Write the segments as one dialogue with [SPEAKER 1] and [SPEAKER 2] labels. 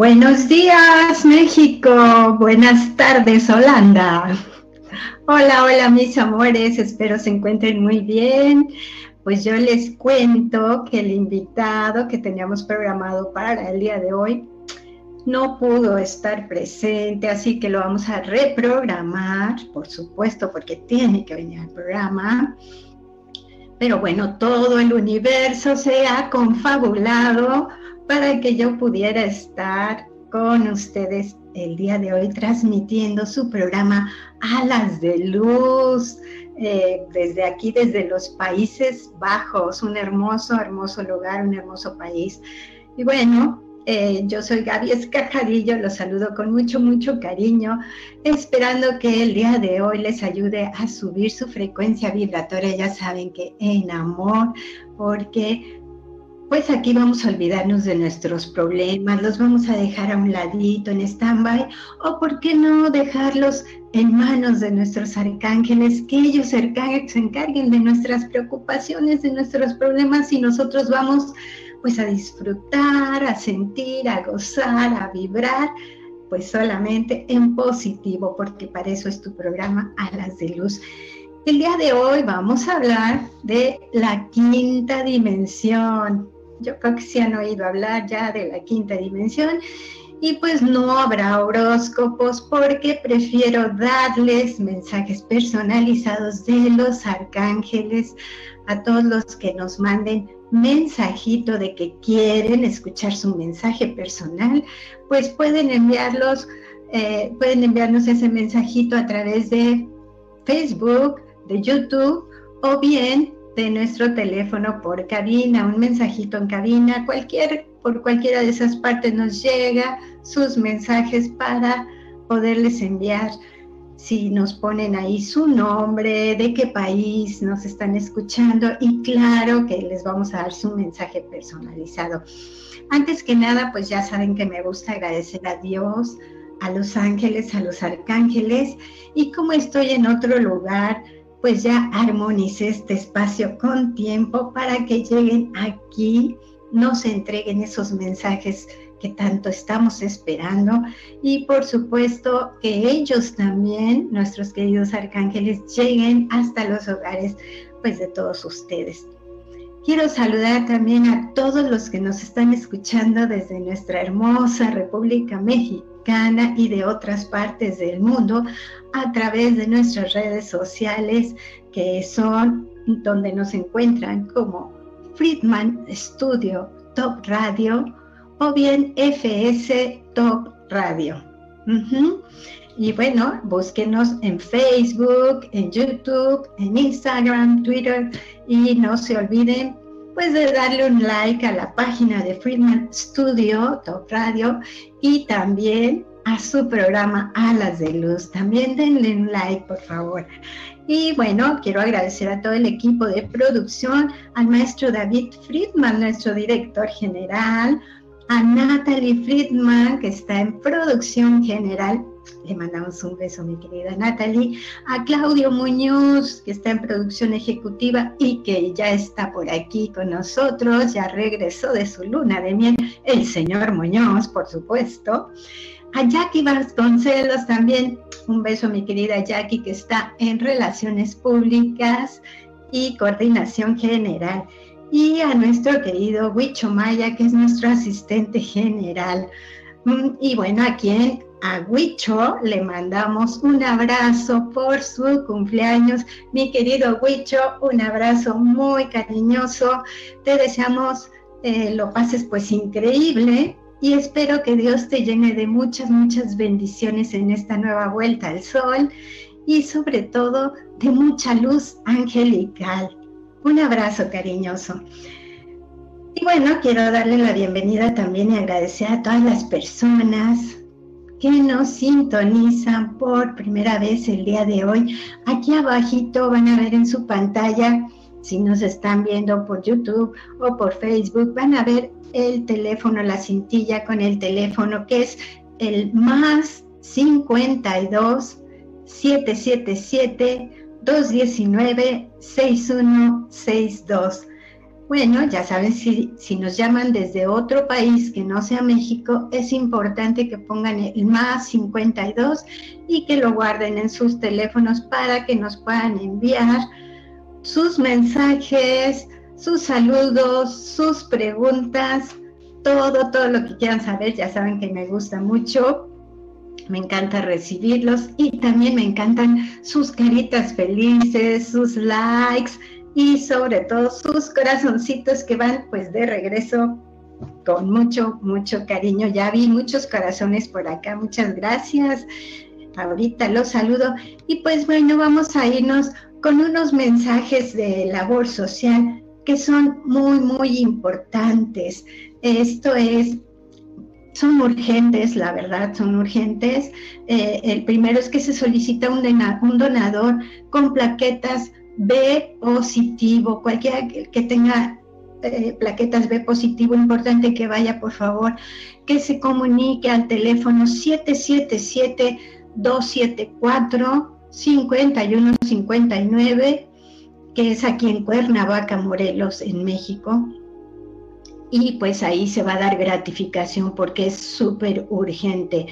[SPEAKER 1] Buenos días, México. Buenas tardes, Holanda. Hola, hola, mis amores. Espero se encuentren muy bien. Pues yo les cuento que el invitado que teníamos programado para el día de hoy no pudo estar presente, así que lo vamos a reprogramar, por supuesto, porque tiene que venir al programa. Pero bueno, todo el universo se ha confabulado para que yo pudiera estar con ustedes el día de hoy transmitiendo su programa Alas de Luz eh, desde aquí, desde los Países Bajos, un hermoso, hermoso lugar, un hermoso país. Y bueno, eh, yo soy Gaby Escajadillo, los saludo con mucho, mucho cariño, esperando que el día de hoy les ayude a subir su frecuencia vibratoria. Ya saben que en amor, porque pues aquí vamos a olvidarnos de nuestros problemas, los vamos a dejar a un ladito en stand-by, o por qué no dejarlos en manos de nuestros arcángeles, que ellos se encarguen de nuestras preocupaciones, de nuestros problemas, y nosotros vamos pues a disfrutar, a sentir, a gozar, a vibrar, pues solamente en positivo, porque para eso es tu programa Alas de Luz. El día de hoy vamos a hablar de la quinta dimensión, yo creo que sí han oído hablar ya de la quinta dimensión. Y pues no habrá horóscopos porque prefiero darles mensajes personalizados de los arcángeles a todos los que nos manden mensajito de que quieren escuchar su mensaje personal, pues pueden enviarlos, eh, pueden enviarnos ese mensajito a través de Facebook, de YouTube o bien de nuestro teléfono por cabina, un mensajito en cabina, cualquier, por cualquiera de esas partes nos llega sus mensajes para poderles enviar si nos ponen ahí su nombre, de qué país nos están escuchando y claro que les vamos a dar su mensaje personalizado. Antes que nada, pues ya saben que me gusta agradecer a Dios, a los ángeles, a los arcángeles y como estoy en otro lugar, pues ya armonice este espacio con tiempo para que lleguen aquí, nos entreguen esos mensajes que tanto estamos esperando y por supuesto que ellos también, nuestros queridos arcángeles, lleguen hasta los hogares pues de todos ustedes. Quiero saludar también a todos los que nos están escuchando desde nuestra hermosa República Y de otras partes del mundo a través de nuestras redes sociales que son donde nos encuentran como Friedman Studio Top Radio o bien FS Top Radio. Y bueno, búsquenos en Facebook, en YouTube, en Instagram, Twitter y no se olviden pues de darle un like a la página de Friedman Studio Top Radio y también a su programa Alas de Luz. También denle un like, por favor. Y bueno, quiero agradecer a todo el equipo de producción, al maestro David Friedman, nuestro director general, a Natalie Friedman, que está en producción general. Le mandamos un beso, mi querida Natalie. A Claudio Muñoz, que está en producción ejecutiva y que ya está por aquí con nosotros, ya regresó de su luna de miel, el señor Muñoz, por supuesto. A Jackie Vasconcelos también, un beso mi querida Jackie que está en Relaciones Públicas y Coordinación General. Y a nuestro querido Huicho Maya, que es nuestro asistente general. Mm, y bueno, a quien a Huicho le mandamos un abrazo por su cumpleaños. Mi querido Huicho, un abrazo muy cariñoso. Te deseamos eh, lo pases pues increíble y espero que Dios te llene de muchas, muchas bendiciones en esta nueva vuelta al sol y sobre todo de mucha luz angelical. Un abrazo cariñoso. Y bueno, quiero darle la bienvenida también y agradecer a todas las personas que nos sintonizan por primera vez el día de hoy. Aquí abajito van a ver en su pantalla, si nos están viendo por YouTube o por Facebook, van a ver el teléfono, la cintilla con el teléfono que es el más 52 777 219 6162. Bueno, ya saben, si, si, nos llaman desde otro país que no sea México, es importante que pongan el más 52 y que lo guarden en sus teléfonos para que nos puedan enviar sus mensajes, sus saludos, sus preguntas, todo, todo lo que quieran saber. Ya saben que me gusta mucho me encanta recibirlos y también me encantan sus caritas felices, sus likes y sobre todo sus corazoncitos que van pues de regreso con mucho, mucho cariño. Ya vi muchos corazones por acá, muchas gracias. Ahorita los saludo y pues bueno, vamos a irnos con unos mensajes de labor social que son muy, muy importantes. Esto es son urgentes, la verdad, son urgentes. Eh, el primero es que se solicita un, un, donador con plaquetas B positivo, cualquiera que, tenga eh, plaquetas B positivo, importante que vaya, por favor, que se comunique al teléfono 777-274-5159, que es aquí en Cuernavaca, Morelos, en México y pues ahí se va a dar gratificación porque es súper urgente.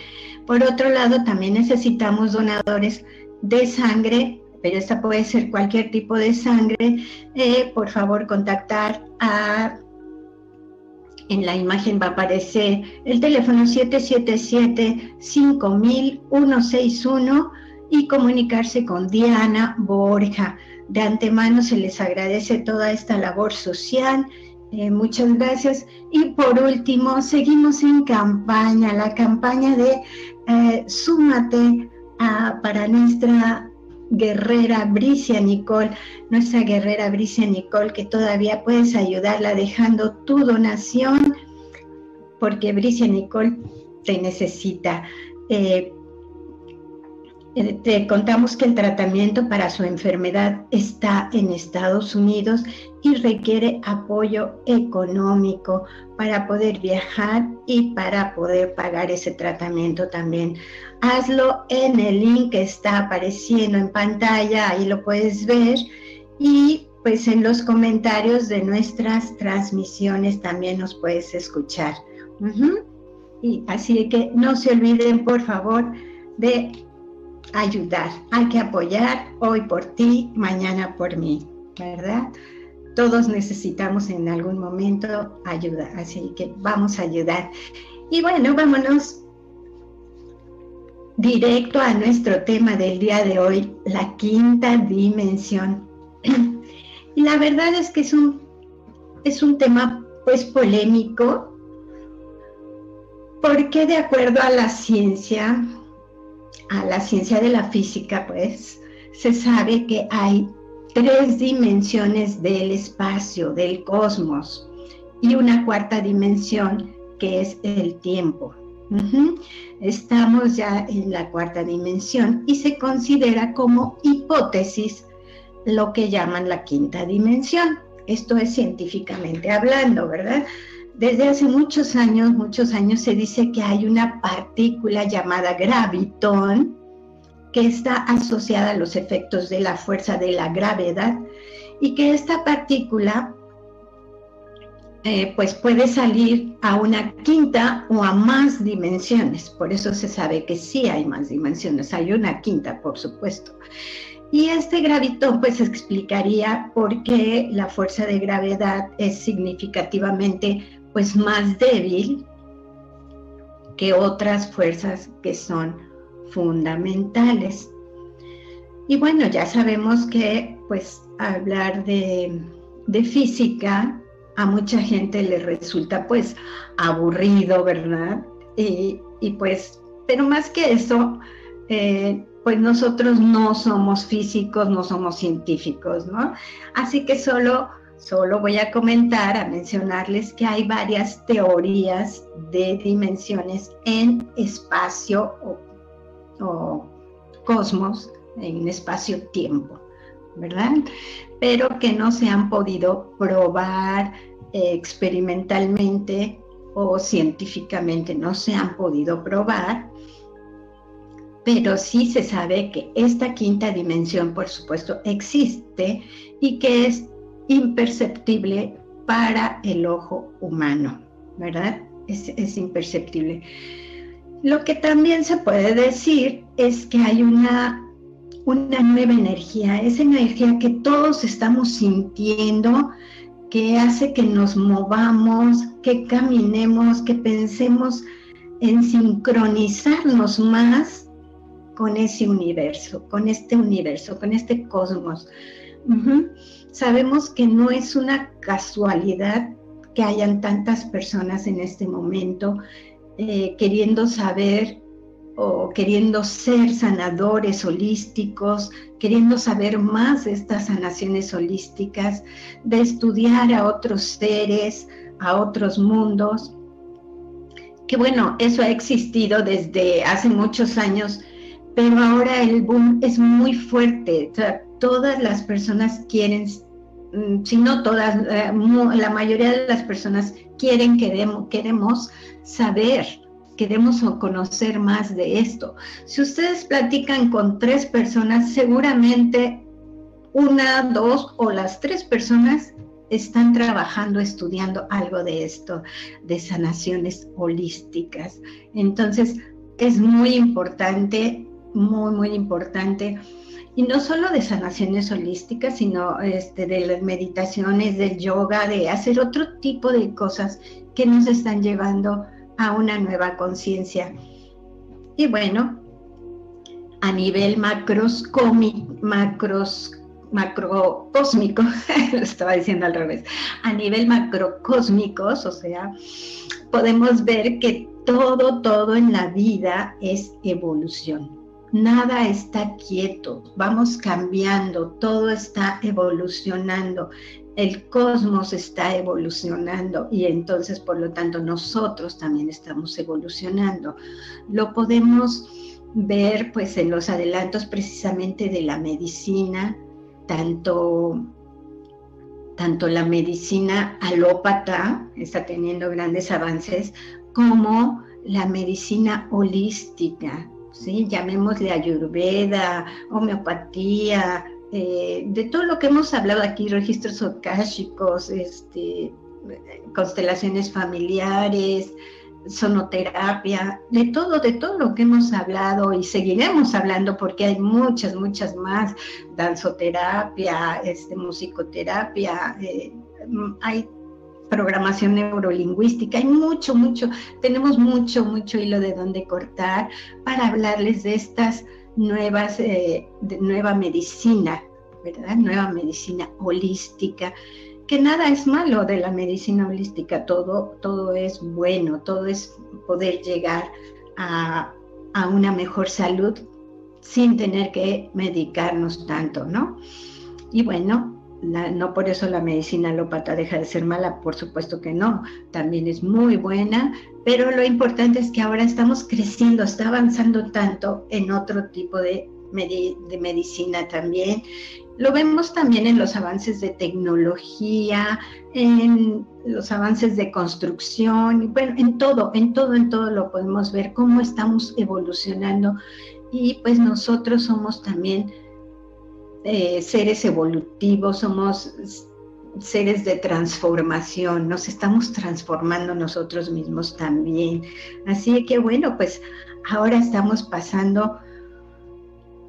[SPEAKER 1] Por otro lado, también necesitamos donadores de sangre, pero esta puede ser cualquier tipo de sangre. Eh, por favor, contactar a... En la imagen va a aparecer el teléfono 777-5161 y comunicarse con Diana Borja. De antemano se les agradece toda esta labor social eh, muchas gracias. Y por último, seguimos en campaña, la campaña de eh, Súmate para nuestra guerrera Bricia Nicole, nuestra guerrera Bricia Nicole, que todavía puedes ayudarla dejando tu donación, porque Bricia Nicole te necesita. Eh, eh, te contamos que el tratamiento para su enfermedad está en Estados Unidos y requiere apoyo económico para poder viajar y para poder pagar ese tratamiento también. Hazlo en el link que está apareciendo en pantalla, ahí lo puedes ver y pues en los comentarios de nuestras transmisiones también nos puedes escuchar. Y así que no se olviden por favor de ayudar, hay que apoyar hoy por ti, mañana por mí, ¿verdad? Todos necesitamos en algún momento ayuda, así que vamos a ayudar. Y bueno, vámonos directo a nuestro tema del día de hoy, la quinta dimensión. Y la verdad es que es un, es un tema pues polémico, porque de acuerdo a la ciencia, a la ciencia de la física, pues se sabe que hay tres dimensiones del espacio, del cosmos, y una cuarta dimensión que es el tiempo. Estamos ya en la cuarta dimensión y se considera como hipótesis lo que llaman la quinta dimensión. Esto es científicamente hablando, ¿verdad? Desde hace muchos años, muchos años se dice que hay una partícula llamada gravitón que está asociada a los efectos de la fuerza de la gravedad y que esta partícula eh, pues puede salir a una quinta o a más dimensiones. Por eso se sabe que sí hay más dimensiones. Hay una quinta, por supuesto. Y este gravitón pues explicaría por qué la fuerza de gravedad es significativamente pues más débil que otras fuerzas que son fundamentales. Y bueno, ya sabemos que pues hablar de, física a mucha gente le resulta pues aburrido, ¿verdad? Y, pues, pero más que eso, eh, pues nosotros no somos físicos, no somos científicos, ¿no? Así que solo Solo voy a comentar, a mencionarles que hay varias teorías de dimensiones en espacio o, cosmos, en espacio-tiempo, ¿verdad? Pero que no se han podido probar experimentalmente o científicamente, no se han podido probar pero sí se sabe que esta quinta dimensión, por supuesto, existe y que es imperceptible para el ojo humano, ¿verdad? Es, imperceptible. Lo que también se puede decir es que hay una, una nueva energía, esa energía que todos estamos sintiendo, que hace que nos movamos, que caminemos, que pensemos en sincronizarnos más con ese universo, con este universo, con este cosmos. Sabemos que no es una casualidad que hayan tantas personas en este momento eh, queriendo saber o queriendo ser sanadores holísticos, queriendo saber más de estas sanaciones holísticas, de estudiar a otros seres, a otros mundos. Que bueno, eso ha existido desde hace muchos años pero ahora el boom es muy fuerte. todas las personas quieren, mm, si no todas, eh, la mayoría de las personas quieren, queremos, queremos saber, queremos conocer más de esto. Si ustedes platican con tres personas, seguramente una, dos o las tres personas están trabajando, estudiando algo de esto, de sanaciones holísticas. Entonces, es muy importante muy, muy importante. Y no solo de sanaciones holísticas, sino este, de las meditaciones, del yoga, de hacer otro tipo de cosas que nos están llevando a una nueva conciencia. Y bueno, a nivel macros, macrocósmico, lo estaba diciendo al revés, a nivel macrocósmicos, o sea, podemos ver que todo, todo en la vida es evolución nada está quieto, vamos cambiando, todo está evolucionando, el cosmos está evolucionando y entonces por lo tanto nosotros también estamos evolucionando. Lo podemos ver pues en los adelantos precisamente de la medicina, tanto tanto la medicina alópata está teniendo grandes avances como la medicina holística ¿sí? llamémosle ayurveda, homeopatía, eh, de todo lo que hemos hablado aquí, registros okáshicos, este, constelaciones familiares, sonoterapia, de todo, de todo lo que hemos hablado y seguiremos hablando porque hay muchas, muchas más, danzoterapia, este, musicoterapia, eh, hay programación neurolingüística. Hay mucho, mucho, tenemos mucho, mucho hilo de donde cortar para hablarles de estas nuevas, eh, de nueva medicina, ¿verdad? Nueva medicina holística, que nada es malo de la medicina holística, todo, todo es bueno, todo es poder llegar a, a una mejor salud sin tener que medicarnos tanto, ¿no? Y bueno, no por eso la medicina alópata deja de ser mala, por supuesto que no, también es muy buena, pero lo importante es que ahora estamos creciendo, está avanzando tanto en otro tipo de, de medicina también. Lo vemos también en los avances de tecnología, en los avances de construcción, bueno, en todo, en todo, en todo lo podemos ver cómo estamos evolucionando y pues nosotros somos también eh, seres evolutivos, somos seres de transformación, nos estamos transformando nosotros mismos también. Así que bueno, pues ahora estamos pasando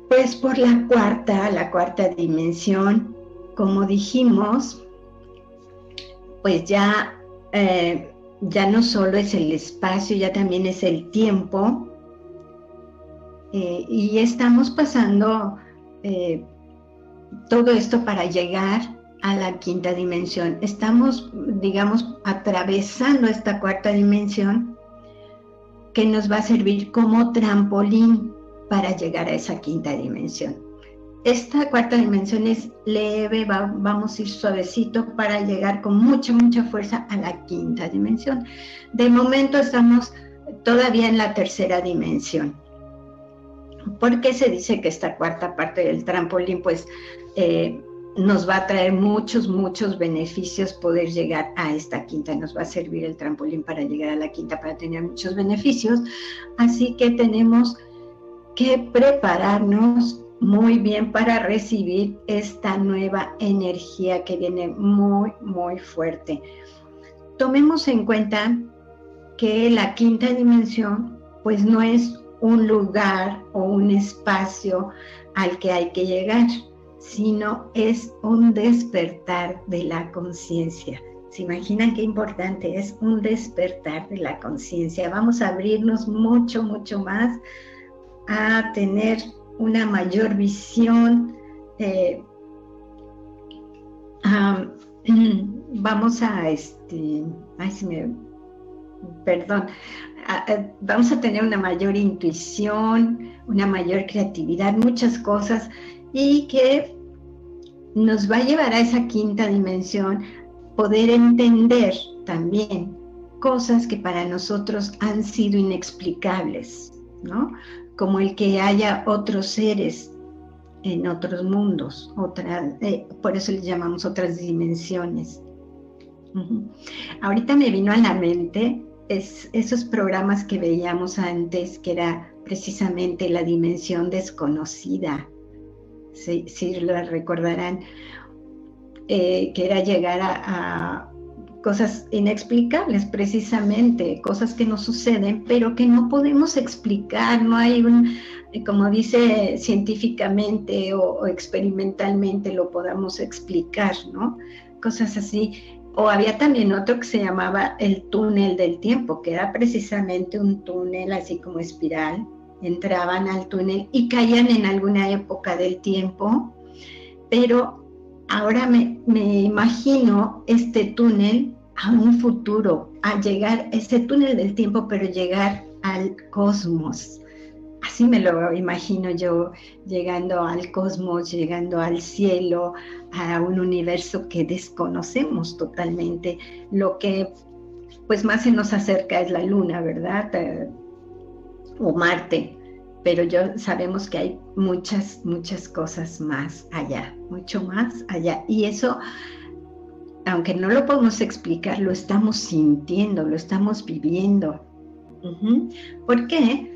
[SPEAKER 1] pues por la cuarta, la cuarta dimensión, como dijimos, pues ya, eh, ya no solo es el espacio, ya también es el tiempo, eh, y estamos pasando todo esto para llegar a la quinta dimensión. Estamos, digamos, atravesando esta cuarta dimensión que nos va a servir como trampolín para llegar a esa quinta dimensión. esta cuarta dimensión es leve, vamos a ir suavecito para llegar con mucha, mucha fuerza a la quinta dimensión. De momento estamos todavía en la tercera dimensión. ¿Por qué se dice que esta cuarta parte del trampolín pues eh, nos va a traer muchos, muchos beneficios poder llegar a esta quinta. Nos va a servir el trampolín para llegar a la quinta, para tener muchos beneficios. Así que tenemos que prepararnos muy bien para recibir esta nueva energía que viene muy, muy fuerte. Tomemos en cuenta que la quinta dimensión pues no es un lugar o un espacio al que hay que llegar sino es un despertar de la conciencia. ¿Se imaginan qué importante es un despertar de la conciencia? Vamos a abrirnos mucho, mucho más a tener una mayor visión. Eh, vamos a, este, ay, si me, perdón, vamos a tener una mayor intuición, una mayor creatividad, muchas cosas y que nos va a llevar a esa quinta dimensión poder entender también cosas que para nosotros han sido inexplicables, ¿no? Como el que haya otros seres en otros mundos, eh, por eso les llamamos otras dimensiones. Ahorita me vino a la mente esos programas que veíamos antes, que era precisamente la dimensión desconocida, si, lo recordarán, eh, que era llegar a, cosas inexplicables precisamente, cosas que no suceden, pero que no podemos explicar, no hay un, como dice científicamente o, experimentalmente lo podamos explicar, ¿no? Cosas así. O había también otro que se llamaba el túnel del tiempo, que era precisamente un túnel así como espiral, entraban al túnel y caían en alguna época del tiempo, pero ahora me, imagino este túnel a un futuro, a llegar, ese túnel del tiempo, pero llegar al cosmos. Así me lo imagino yo, llegando al cosmos, llegando al cielo, a un universo que desconocemos totalmente. Lo que pues más se nos acerca es la luna, ¿verdad? O Marte, pero yo sabemos que hay muchas, muchas cosas más allá, mucho más allá. Y eso, aunque no lo podemos explicar, lo estamos sintiendo, lo estamos viviendo. ¿Por qué?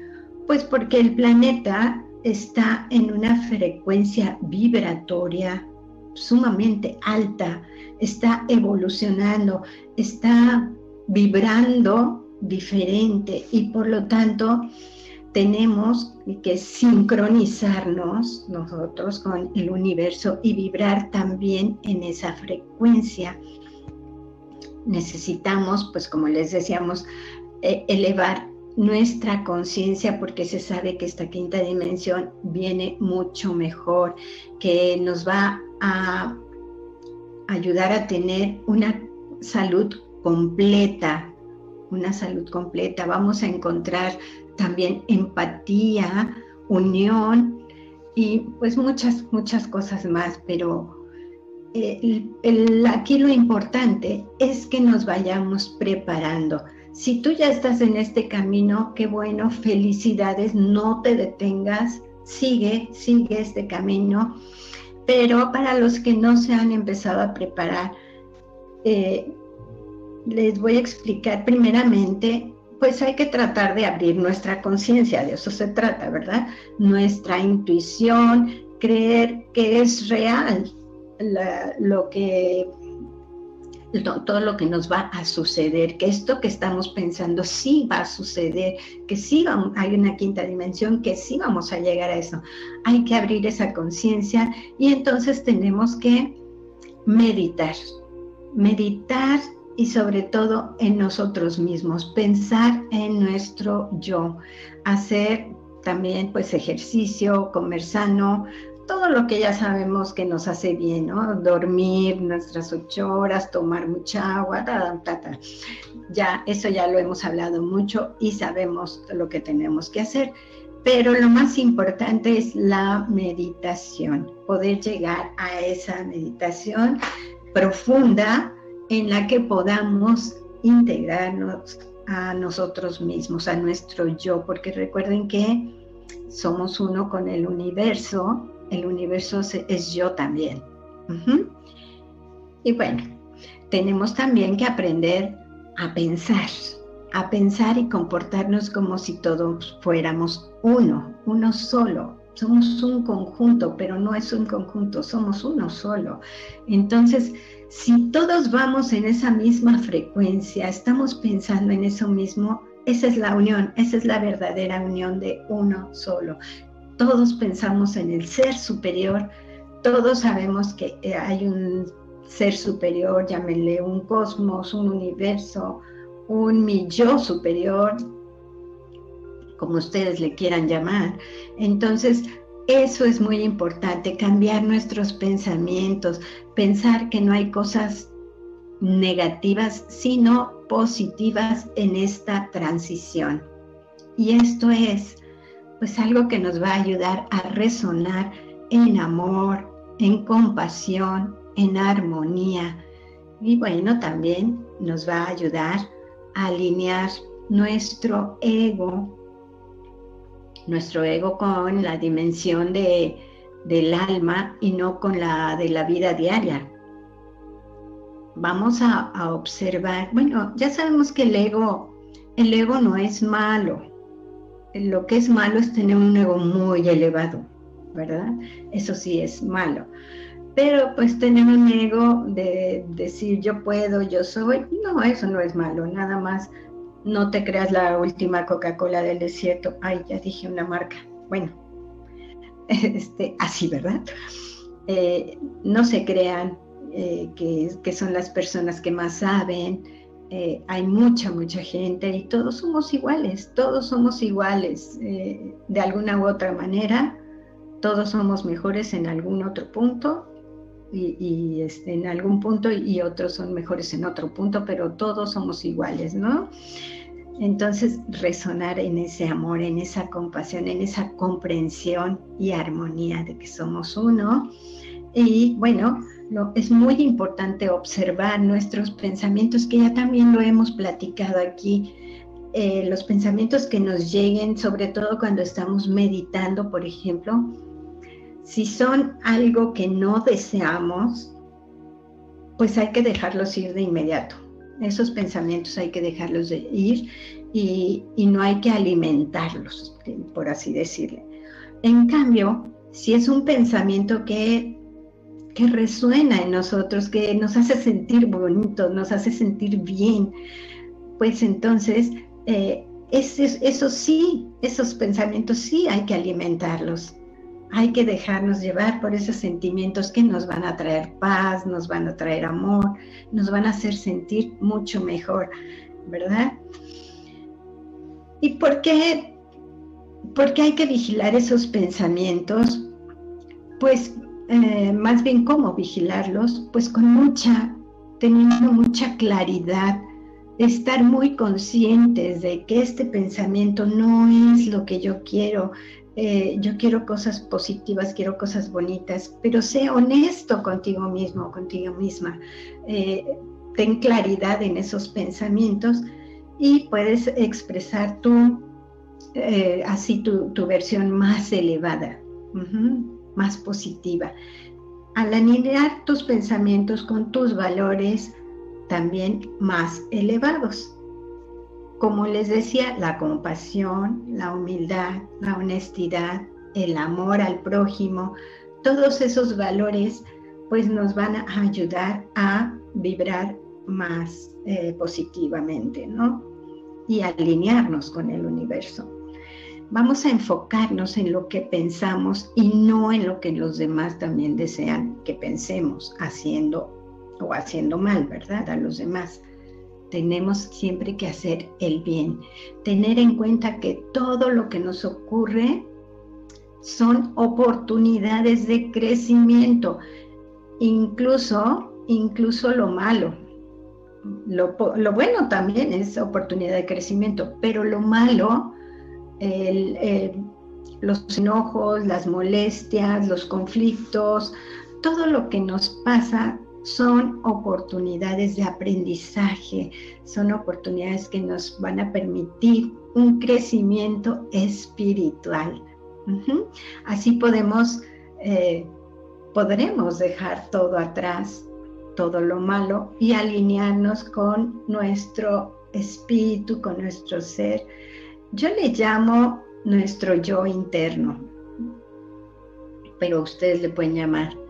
[SPEAKER 1] Pues porque el planeta está en una frecuencia vibratoria sumamente alta, está evolucionando, está vibrando diferente y por lo tanto tenemos que sincronizarnos nosotros con el universo y vibrar también en esa frecuencia. Necesitamos, pues como les decíamos, e, elevar nuestra conciencia porque se sabe que esta quinta dimensión viene mucho mejor, que nos va a ayudar a tener una salud completa, una salud completa. Vamos a encontrar también empatía, unión y pues muchas, muchas cosas más, pero eh, aquí lo importante es que nos vayamos preparando. Si tú ya estás en este camino, qué bueno, felicidades, no te detengas, sigue, sigue este camino. Pero para los que no se han empezado a preparar, eh, les voy a explicar primeramente, pues hay que tratar de abrir nuestra conciencia, de eso se trata, ¿verdad? Nuestra intuición, creer que es real lo que todo lo que nos va a suceder, que esto que estamos pensando sí va a suceder, que sí hay una quinta dimensión, que sí vamos a llegar a eso. Hay que abrir esa conciencia y entonces tenemos que meditar, meditar y sobre todo en nosotros mismos, pensar en nuestro yo, hacer también pues ejercicio, comer sano, todo lo que ya sabemos que nos hace bien, ¿no? Dormir nuestras ocho horas, tomar mucha agua, ta, ta, ta. ya eso ya lo hemos hablado mucho y sabemos lo que tenemos que hacer. pero lo más importante es la meditación, poder llegar a esa meditación profunda en la que podamos integrarnos a nosotros mismos, a nuestro yo, porque recuerden que somos uno con el universo, el universo es yo también. Y bueno, tenemos también que aprender a pensar, a pensar y comportarnos como si todos fuéramos uno, uno solo. Somos un conjunto, pero no es un conjunto, somos uno solo. Entonces, si todos vamos en esa misma frecuencia, estamos pensando en eso mismo, esa es la unión, esa es la verdadera unión de uno solo. Todos pensamos en el ser superior, todos sabemos que eh, hay un ser superior, llámenle un cosmos, un universo, un mi yo superior, como ustedes le quieran llamar. Entonces, eso es muy importante, cambiar nuestros pensamientos, pensar que no hay cosas negativas, sino positivas en esta transición. Y esto es pues algo que nos va a ayudar a resonar en amor, en compasión, en armonía. Y bueno, también nos va a ayudar a alinear nuestro ego, nuestro ego con la dimensión de, del alma y no con la de la vida diaria. Vamos a, observar, bueno, ya sabemos que el ego, el ego no es malo. Lo que es malo es tener un ego muy elevado, ¿verdad? Eso sí es malo. Pero pues tener un ego de decir yo puedo, yo soy, no, eso no es malo, nada más no te creas la última Coca-Cola del desierto. Ay, ya dije una marca. Bueno, este, así, ¿verdad? Eh, no se crean eh, que, son las personas que más saben. Eh, hay mucha, mucha gente y todos somos iguales, todos somos iguales de alguna u otra manera. Todos somos mejores en algún otro punto y, este, en algún punto y otros son mejores en otro punto, pero todos somos iguales, ¿no? Entonces, resonar en ese amor, en esa compasión, en esa comprensión y armonía de que somos uno. Y bueno, es muy importante observar nuestros pensamientos, que ya también lo hemos platicado aquí, eh, los pensamientos que nos lleguen, sobre todo cuando estamos meditando, por ejemplo, si son algo que no deseamos, pues hay que dejarlos ir de inmediato. Esos pensamientos hay que dejarlos de ir y, no hay que alimentarlos, por así decirle. En cambio, si es un pensamiento que, que resuena en nosotros, que nos hace sentir bonito, nos hace sentir bien, pues entonces eh, eso sí, esos pensamientos sí hay que alimentarlos hay que dejarnos llevar por esos sentimientos que nos van a traer paz, nos van a traer amor, nos van a hacer sentir mucho mejor, ¿verdad? ¿Y por qué, hay que vigilar esos pensamientos? Pues eh, más bien cómo vigilarlos, pues con mucha, teniendo mucha claridad, estar muy conscientes de que este pensamiento no es lo que yo quiero, eh, yo quiero cosas positivas, quiero cosas bonitas, pero sé honesto contigo mismo, contigo misma. Eh, ten claridad en esos pensamientos y puedes expresar tú eh, así tu, versión más elevada, más positiva. Al alinear tus pensamientos con tus valores también más elevados como les decía, la compasión, la humildad, la honestidad, el amor al prójimo, todos esos valores pues nos van a ayudar a vibrar más eh, positivamente, ¿no? Y alinearnos con el universo. Vamos a enfocarnos en lo que pensamos y no en lo que los demás también desean que pensemos, haciendo o haciendo mal, ¿verdad? A los demás tenemos siempre que hacer el bien. Tener en cuenta que todo lo que nos ocurre son oportunidades de crecimiento, incluso, incluso lo malo. Lo, bueno también es oportunidad de crecimiento, pero lo malo, los enojos, las molestias, los conflictos, todo lo que nos pasa son oportunidades de aprendizaje, son oportunidades que nos van a permitir un crecimiento espiritual. Así podemos, eh, podremos dejar todo atrás, todo lo malo y alinearnos con nuestro espíritu, con nuestro ser. Yo le llamo nuestro yo interno, pero ustedes le pueden llamar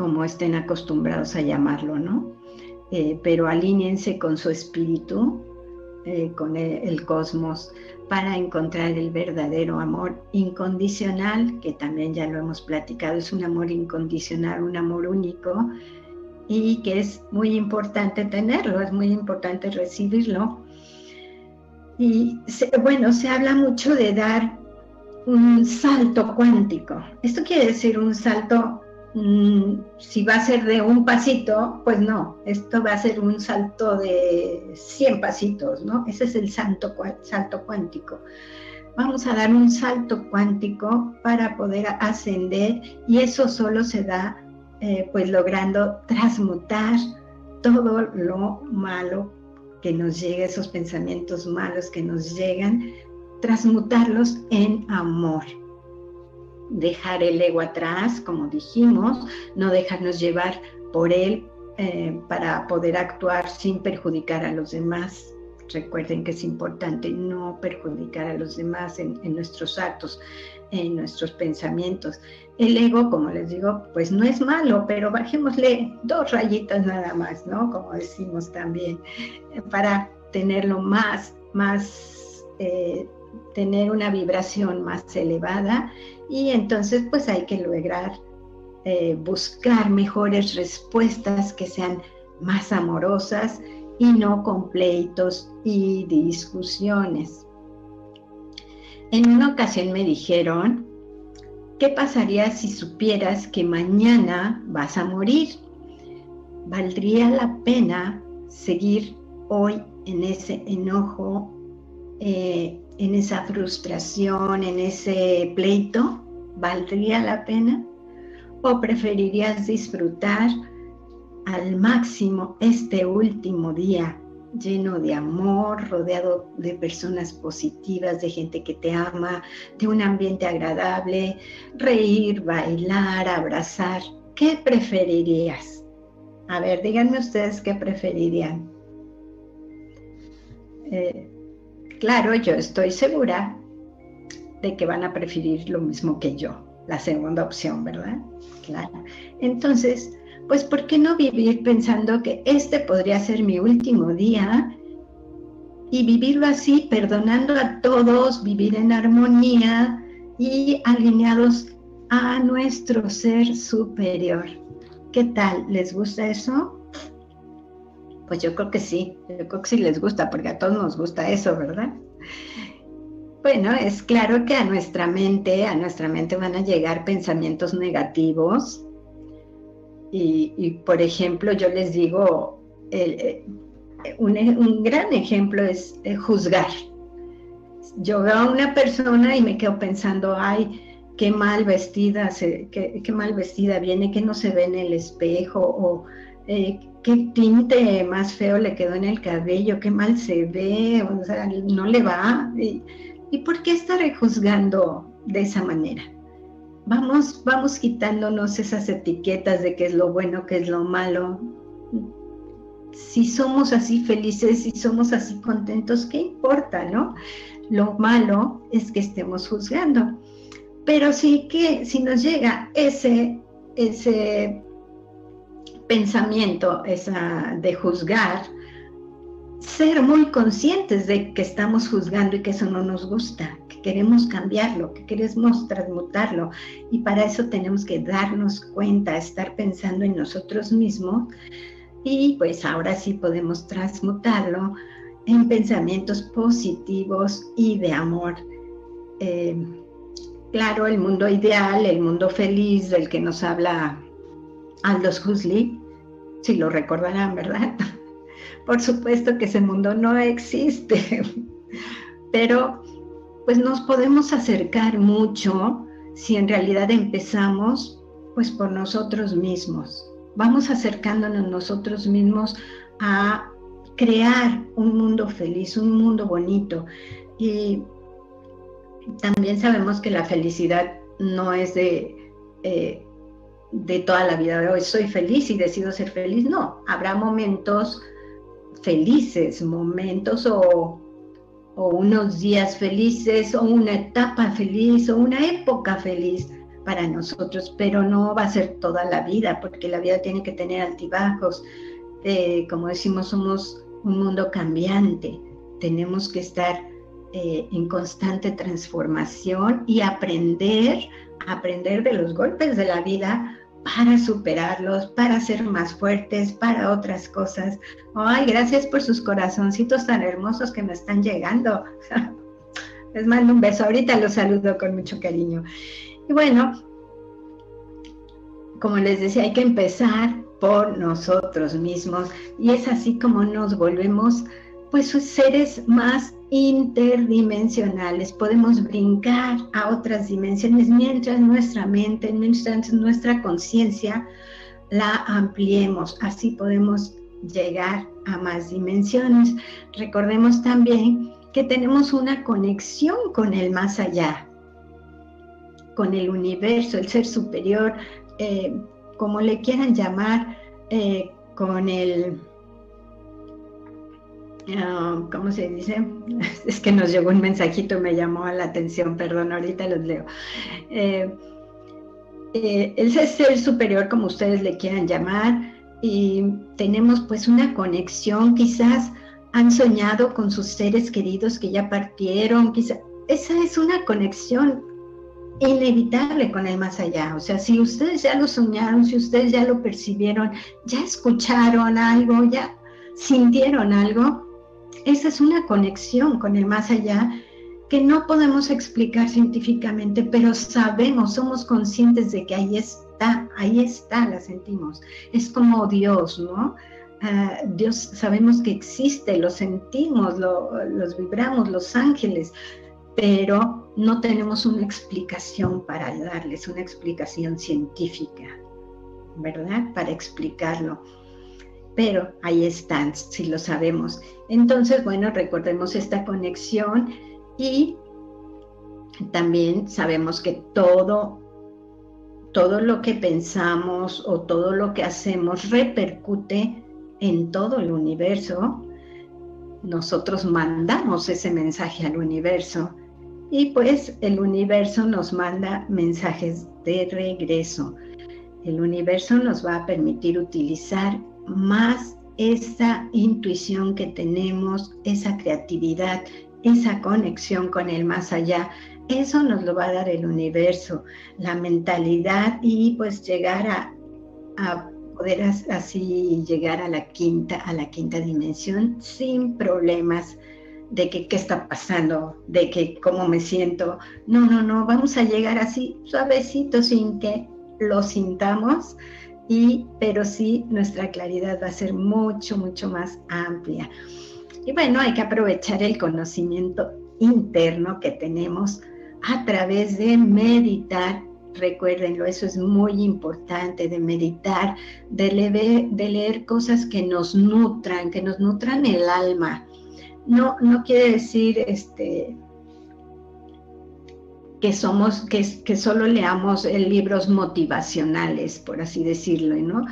[SPEAKER 1] como estén acostumbrados a llamarlo, ¿no? Eh, pero alíñense con su espíritu, eh, con el, cosmos, para encontrar el verdadero amor incondicional, que también ya lo hemos platicado, es un amor incondicional, un amor único, y que es muy importante tenerlo, es muy importante recibirlo. Y bueno, se habla mucho de dar un salto cuántico. Esto quiere decir un salto Si va a ser de un pasito, pues no, esto va a ser un salto de 100 pasitos, ¿no? Ese es el salto, salto cuántico. Vamos a dar un salto cuántico para poder ascender y eso solo se da eh, pues logrando transmutar todo lo malo que nos llega, esos pensamientos malos que nos llegan, transmutarlos en amor dejar el ego atrás, como dijimos, no dejarnos llevar por él eh, para poder actuar sin perjudicar a los demás. Recuerden que es importante no perjudicar a los demás en, nuestros actos, en nuestros pensamientos. El ego, como les digo, pues no es malo, pero bajémosle dos rayitas nada más, ¿no? Como decimos también, para tenerlo más, más, eh, tener una vibración más elevada y entonces pues hay que lograr eh, buscar mejores respuestas que sean más amorosas y no con pleitos y discusiones. En una ocasión me dijeron, ¿qué pasaría si supieras que mañana vas a morir? ¿Valdría la pena seguir hoy en ese enojo, eh, en esa frustración, en ese pleito? ¿Valdría la pena? ¿O preferirías disfrutar al máximo este último día lleno de amor, rodeado de personas positivas, de gente que te ama, de un ambiente agradable, reír, bailar, abrazar? ¿Qué preferirías? A ver, díganme ustedes qué preferirían. Eh, Claro, yo estoy segura de que van a preferir lo mismo que yo, la segunda opción, ¿verdad? Claro. Entonces, pues, ¿por qué no vivir pensando que este podría ser mi último día y vivirlo así, perdonando a todos, vivir en armonía y alineados a nuestro ser superior? ¿Qué tal? ¿Les gusta eso? Pues yo creo que sí, yo creo que sí les gusta, porque a todos nos gusta eso, ¿verdad? Bueno, es claro que a nuestra mente, a nuestra mente van a llegar pensamientos negativos. Y, por ejemplo, yo les digo, eh, un, gran ejemplo es eh, juzgar. Yo veo a una persona y me quedo pensando, ay, qué mal vestida, qué, mal vestida viene, que no se ve en el espejo, o eh, qué tinte más feo le quedó en el cabello, qué mal se ve, o sea, no le va. ¿Y, por qué estaré juzgando de esa manera? Vamos, vamos quitándonos esas etiquetas de qué es lo bueno, qué es lo malo. Si somos así felices, si somos así contentos, ¿qué importa, no? Lo malo es que estemos juzgando. Pero sí que si nos llega ese, ese pensamiento, esa de juzgar, ser muy conscientes de que estamos juzgando y que eso no nos gusta, que queremos cambiarlo, que queremos transmutarlo. Y para eso tenemos que darnos cuenta, estar pensando en nosotros mismos. Y pues ahora sí podemos transmutarlo en pensamientos positivos y de amor. Eh, claro, el mundo ideal, el mundo feliz del que nos habla Aldous Huxley, si lo recordarán, ¿verdad? Por supuesto que ese mundo no existe, pero pues nos podemos acercar mucho si en realidad empezamos pues por nosotros mismos. Vamos acercándonos nosotros mismos a crear un mundo feliz, un mundo bonito. Y también sabemos que la felicidad no es de, eh, de toda la vida de hoy. Soy feliz y decido ser feliz. No, habrá momentos felices, momentos o, o unos días felices o una etapa feliz o una época feliz para nosotros, pero no va a ser toda la vida, porque la vida tiene que tener altibajos. Eh, como decimos, somos un mundo cambiante, tenemos que estar eh, en constante transformación y aprender, aprender de los golpes de la vida para superarlos, para ser más fuertes, para otras cosas. Ay, gracias por sus corazoncitos tan hermosos que me están llegando. Les mando un beso. Ahorita los saludo con mucho cariño. Y bueno, como les decía, hay que empezar por nosotros mismos y es así como nos volvemos pues seres más interdimensionales, podemos brincar a otras dimensiones mientras nuestra mente, mientras nuestra conciencia la ampliemos, así podemos llegar a más dimensiones. Recordemos también que tenemos una conexión con el más allá, con el universo, el ser superior, eh, como le quieran llamar, eh, con el Ah, ¿cómo se dice? Es que nos llegó un mensajito, me llamó la atención, perdón, ahorita los leo. Eh, eh, el ser superior, como ustedes le quieran llamar, y tenemos pues una conexión, quizás han soñado con sus seres queridos que ya partieron, quizás esa es una conexión inevitable con el más allá. O sea, si ustedes ya lo soñaron, si ustedes ya lo percibieron, ya escucharon algo, ya sintieron algo, esa es una conexión con el más allá que no podemos explicar científicamente, pero sabemos, somos conscientes de que ahí está, ahí está, la sentimos. Es como Dios, ¿no? Ah, Dios sabemos que existe, lo sentimos, los vibramos, los ángeles, pero no tenemos una explicación para darles, una explicación científica, ¿verdad? Para explicarlo pero ahí están, si lo sabemos. Entonces, bueno, recordemos esta conexión y también sabemos que todo, todo lo que pensamos o todo lo que hacemos repercute en todo el universo. Nosotros mandamos ese mensaje al universo y pues el universo nos manda mensajes de regreso. El universo nos va a permitir utilizar más esa intuición que tenemos, esa creatividad, esa conexión con el más allá. Eso nos lo va a dar el universo, la mentalidad y pues llegar a, poder así llegar a la quinta, a la quinta dimensión sin problemas de que qué está pasando, de que cómo me siento. No, no, no, vamos a llegar así suavecito sin que lo sintamos y, pero sí nuestra claridad va a ser mucho, mucho más amplia. Y bueno, hay que aprovechar el conocimiento interno que tenemos a través de meditar. Recuérdenlo, eso es muy importante, de meditar, de leer, de leer cosas que nos nutran, que nos nutran el alma. No, no quiere decir este, que somos, que, que solo leamos libros motivacionales, por así decirlo, ¿no?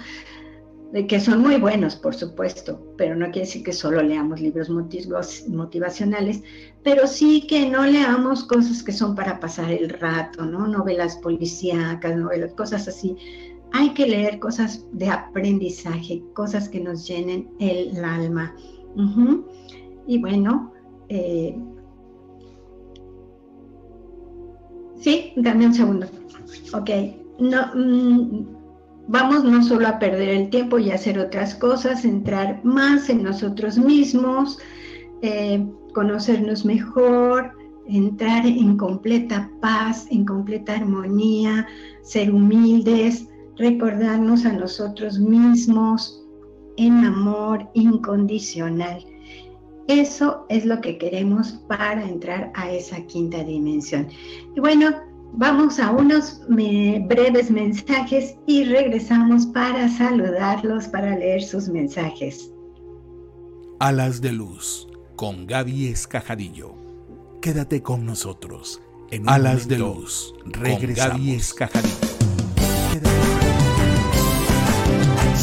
[SPEAKER 1] que son muy buenos, por supuesto, pero no quiere decir que solo leamos libros motivacionales, pero sí que no leamos cosas que son para pasar el rato, ¿no? Novelas policíacas, novelas, cosas así. Hay que leer cosas de aprendizaje, cosas que nos llenen el alma. Y bueno, eh, Sí, dame un segundo. Ok, no, mm, vamos no solo a perder el tiempo y hacer otras cosas, entrar más en nosotros mismos, eh, conocernos mejor, entrar en completa paz, en completa armonía, ser humildes, recordarnos a nosotros mismos en amor incondicional. Eso es lo que queremos para entrar a esa quinta dimensión. Y bueno, vamos a unos breves mensajes y regresamos para saludarlos, para leer sus mensajes.
[SPEAKER 2] Alas de Luz con Gaby Escajadillo. Quédate con nosotros en Alas de Luz. Regresamos. Gaby Escajadillo.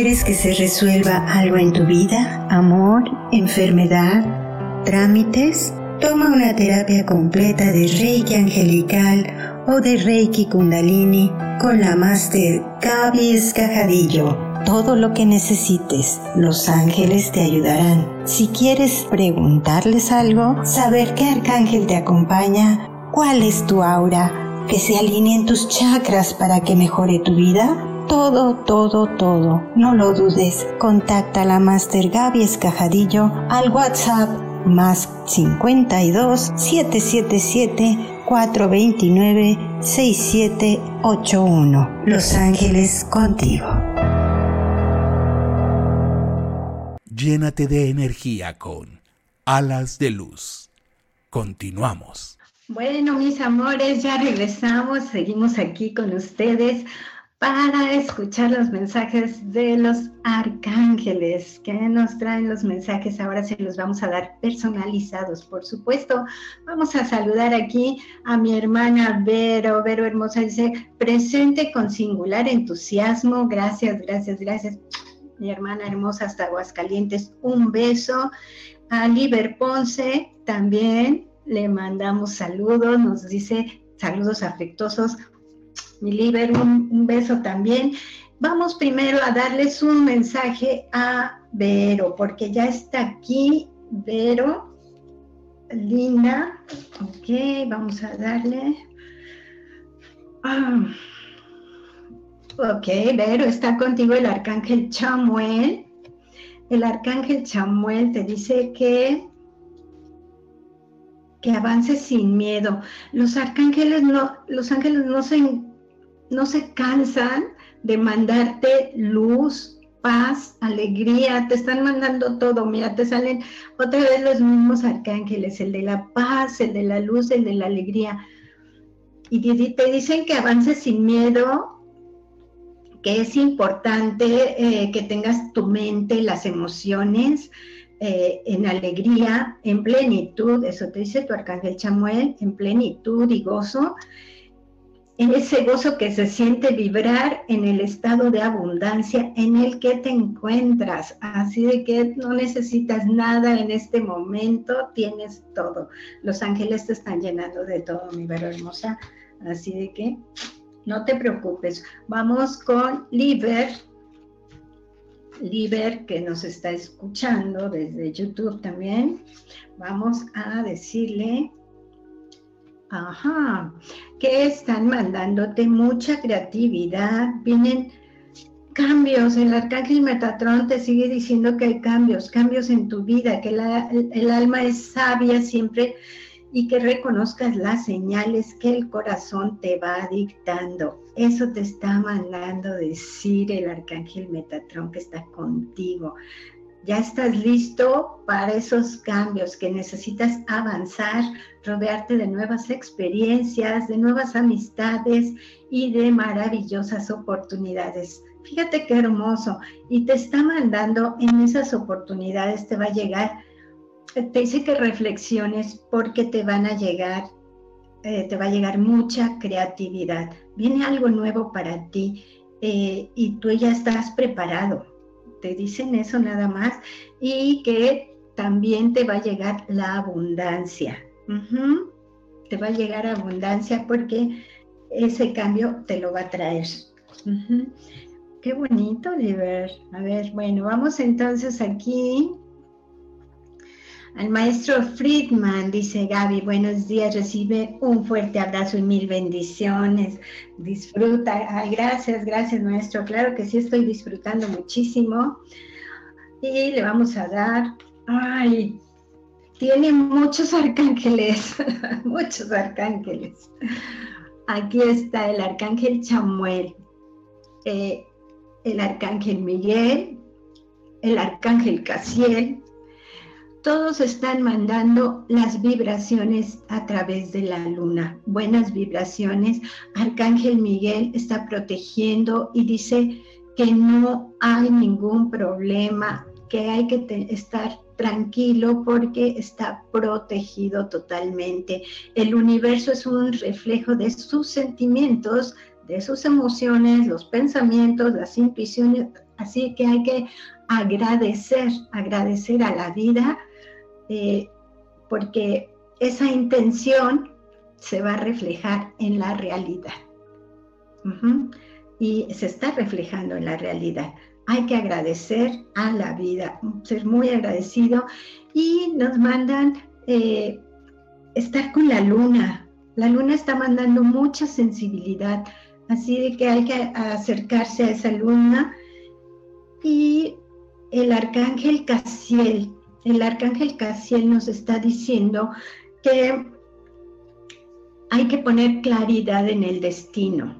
[SPEAKER 3] ¿Quieres que se resuelva algo en tu vida? ¿Amor? ¿Enfermedad? ¿Trámites? Toma una terapia completa de Reiki angelical o de Reiki Kundalini con la Master Gaby Escajadillo. Todo lo que necesites, los ángeles te ayudarán. Si quieres preguntarles algo, saber qué arcángel te acompaña, cuál es tu aura, que se alineen tus chakras para que mejore tu vida, todo, todo, todo. No lo dudes. Contacta a la Master Gaby Escajadillo al WhatsApp más 52 777 429 6781. Los Ángeles contigo.
[SPEAKER 2] Llénate de energía con alas de luz. Continuamos.
[SPEAKER 1] Bueno, mis amores, ya regresamos, seguimos aquí con ustedes para escuchar los mensajes de los arcángeles que nos traen los mensajes. Ahora se los vamos a dar personalizados, por supuesto. Vamos a saludar aquí a mi hermana Vero. Vero Hermosa dice, presente con singular entusiasmo. Gracias, gracias, gracias. Mi hermana hermosa hasta Aguascalientes, un beso. A Liber Ponce también le mandamos saludos, nos dice saludos afectuosos mi Liber, un, beso también. Vamos primero a darles un mensaje a Vero, porque ya está aquí Vero. Linda. Ok, vamos a darle. Ah. Ok, Vero, está contigo el arcángel Chamuel. El arcángel Chamuel te dice que que avances sin miedo. Los arcángeles no, los ángeles no se no se cansan de mandarte luz, paz, alegría, te están mandando todo. Mira, te salen otra vez los mismos arcángeles, el de la paz, el de la luz, el de la alegría. Y te dicen que avances sin miedo, que es importante eh, que tengas tu mente, las emociones eh, en alegría, en plenitud, eso te dice tu arcángel Chamuel, en plenitud y gozo ese gozo que se siente vibrar en el estado de abundancia en el que te encuentras. Así de que no necesitas nada en este momento, tienes todo. Los ángeles te están llenando de todo, mi vera hermosa. Así de que no te preocupes. Vamos con Liber. Liber que nos está escuchando desde YouTube también. Vamos a decirle Ajá, que están mandándote mucha creatividad, vienen cambios, el arcángel Metatrón te sigue diciendo que hay cambios, cambios en tu vida, que el alma es sabia siempre y que reconozcas las señales que el corazón te va dictando. Eso te está mandando decir el arcángel Metatrón que está contigo ya estás listo para esos cambios que necesitas avanzar, rodearte de nuevas experiencias, de nuevas amistades y de maravillosas oportunidades. Fíjate qué hermoso. Y te está mandando en esas oportunidades, te va a llegar, te dice que reflexiones porque te van a llegar, eh, te va a llegar mucha creatividad. Viene algo nuevo para ti eh, y tú ya estás preparado te dicen eso nada más y que también te va a llegar la abundancia. Te va a llegar abundancia porque ese cambio te lo va a traer. Qué bonito, Liber. A ver, bueno, vamos entonces aquí al maestro Friedman, dice Gaby, buenos días, recibe un fuerte abrazo y mil bendiciones. Disfruta. Ay, gracias, gracias, maestro. Claro que sí, estoy disfrutando muchísimo. Y le vamos a dar, ay, tiene muchos arcángeles, muchos arcángeles. Aquí está el arcángel Chamuel, eh, el arcángel Miguel, el arcángel Casiel, todos están mandando las vibraciones a través de la luna, buenas vibraciones. Arcángel Miguel está protegiendo y dice que no hay ningún problema, que hay que estar tranquilo porque está protegido totalmente. El universo es un reflejo de sus sentimientos, de sus emociones, los pensamientos, las intuiciones, así que hay que agradecer, agradecer a la vida eh, porque esa intención se va a reflejar en la realidad. Y se está reflejando en la realidad. Hay que agradecer a la vida, ser muy agradecido y nos mandan eh, estar con la luna. La luna está mandando mucha sensibilidad, así de que hay que acercarse a esa luna. Y el arcángel Casiel el arcángel Casiel nos está diciendo que hay que poner claridad en el destino.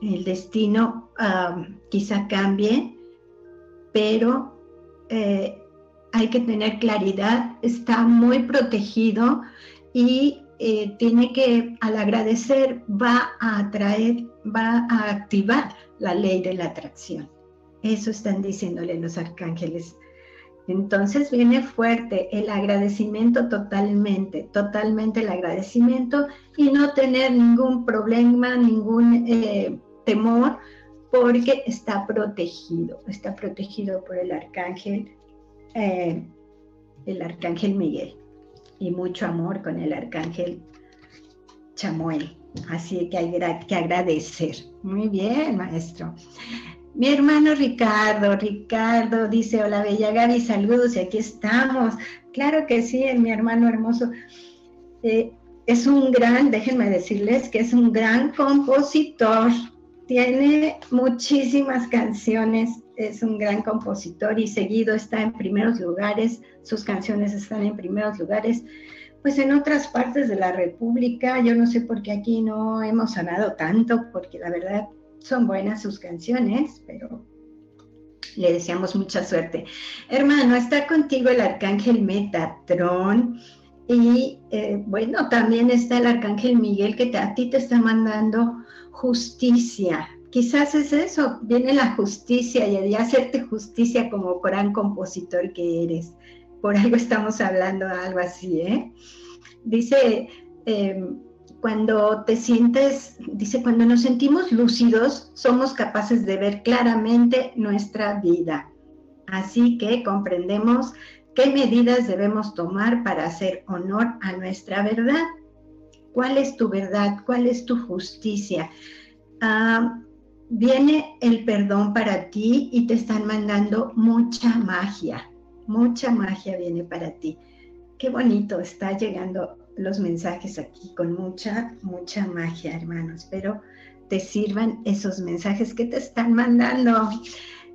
[SPEAKER 1] El destino quizá cambie, pero eh, hay que tener claridad, está muy protegido y eh, tiene que, al agradecer, va a atraer, va a activar la ley de la atracción. Eso están diciéndole los arcángeles entonces viene fuerte el agradecimiento totalmente, totalmente el agradecimiento y no tener ningún problema, ningún eh, temor, porque está protegido, está protegido por el arcángel, eh, el arcángel Miguel, y mucho amor con el arcángel Chamuel. Así que hay que agradecer. Muy bien, maestro. Mi hermano Ricardo, Ricardo dice, hola Bella Gaby, saludos y aquí estamos. Claro que sí, mi hermano hermoso. Eh, es un gran, déjenme decirles que es un gran compositor. Tiene muchísimas canciones, es un gran compositor y seguido está en primeros lugares, sus canciones están en primeros lugares. Pues en otras partes de la República, yo no sé por qué aquí no hemos sonado tanto, porque la verdad son buenas sus canciones, pero le deseamos mucha suerte. Hermano, está contigo el arcángel Metatron y eh, bueno, también está el arcángel Miguel que a ti te está mandando justicia. Quizás es eso, viene la justicia y de hacerte justicia como gran compositor que eres. Por algo estamos hablando algo así, ¿eh? Dice... Eh, cuando te sientes, dice, cuando nos sentimos lúcidos, somos capaces de ver claramente nuestra vida. Así que comprendemos qué medidas debemos tomar para hacer honor a nuestra verdad. ¿Cuál es tu verdad? ¿Cuál es tu justicia? Ah, viene el perdón para ti y te están mandando mucha magia. Mucha magia viene para ti. Qué bonito está llegando los mensajes aquí con mucha, mucha magia, hermano. Espero te sirvan esos mensajes que te están mandando.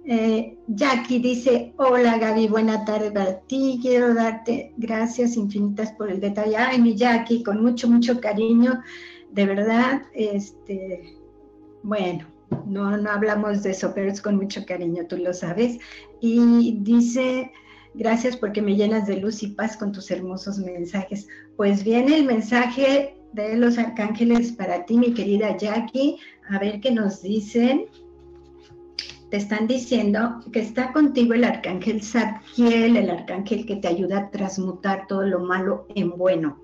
[SPEAKER 1] Eh, Jackie dice, hola Gaby, buena tarde para ti. Quiero darte gracias infinitas por el detalle. Ay, mi Jackie, con mucho, mucho cariño. De verdad, este, bueno, no, no hablamos de eso, pero es con mucho cariño, tú lo sabes. Y dice, Gracias porque me llenas de luz y paz con tus hermosos mensajes. Pues viene el mensaje de los arcángeles para ti, mi querida Jackie. A ver qué nos dicen. Te están diciendo que está contigo el arcángel Zadkiel, el arcángel que te ayuda a transmutar todo lo malo en bueno.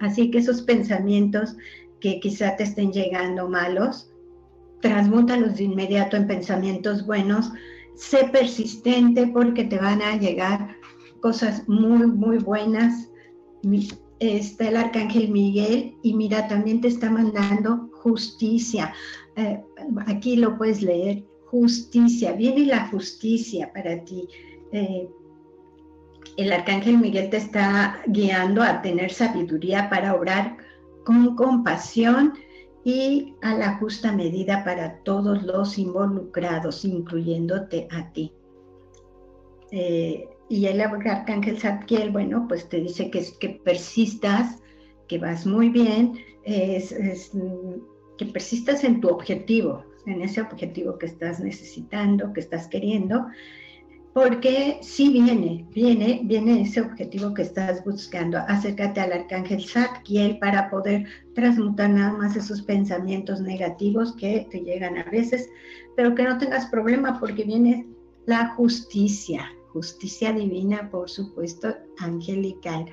[SPEAKER 1] Así que esos pensamientos que quizá te estén llegando malos, transmútalos de inmediato en pensamientos buenos sé persistente porque te van a llegar cosas muy, muy buenas. Está el arcángel Miguel y mira, también te está mandando justicia. Eh, aquí lo puedes leer, justicia, viene la justicia para ti. Eh, el arcángel Miguel te está guiando a tener sabiduría para orar con compasión y a la justa medida para todos los involucrados, incluyéndote a ti. Eh, y el arcángel Zadkiel, bueno, pues te dice que, que persistas, que vas muy bien, es, que persistas en tu objetivo, en ese objetivo que estás necesitando, que estás queriendo, porque si viene, viene, viene ese objetivo que estás buscando. Acércate al arcángel Zadkiel para poder transmutar nada más esos pensamientos negativos que te llegan a veces, pero que no tengas problema porque viene la justicia, justicia divina, por supuesto, angelical.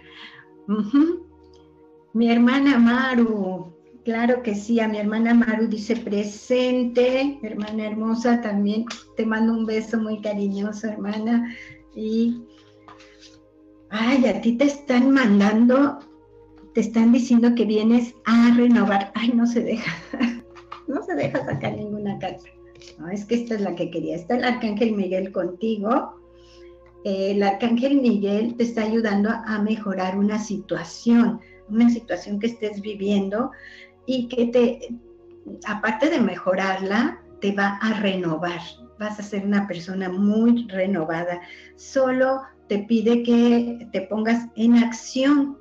[SPEAKER 1] Mi hermana Maru, Claro que sí, a mi hermana Maru dice presente, hermana hermosa, también te mando un beso muy cariñoso, hermana. Y, ay, a ti te están mandando, te están diciendo que vienes a renovar. Ay, no se deja, no se deja sacar ninguna carta. No, es que esta es la que quería. Está el Arcángel Miguel contigo. El Arcángel Miguel te está ayudando a mejorar una situación, una situación que estés viviendo y que te, aparte de mejorarla, te va a renovar. Vas a ser una persona muy renovada. Solo te pide que te pongas en acción,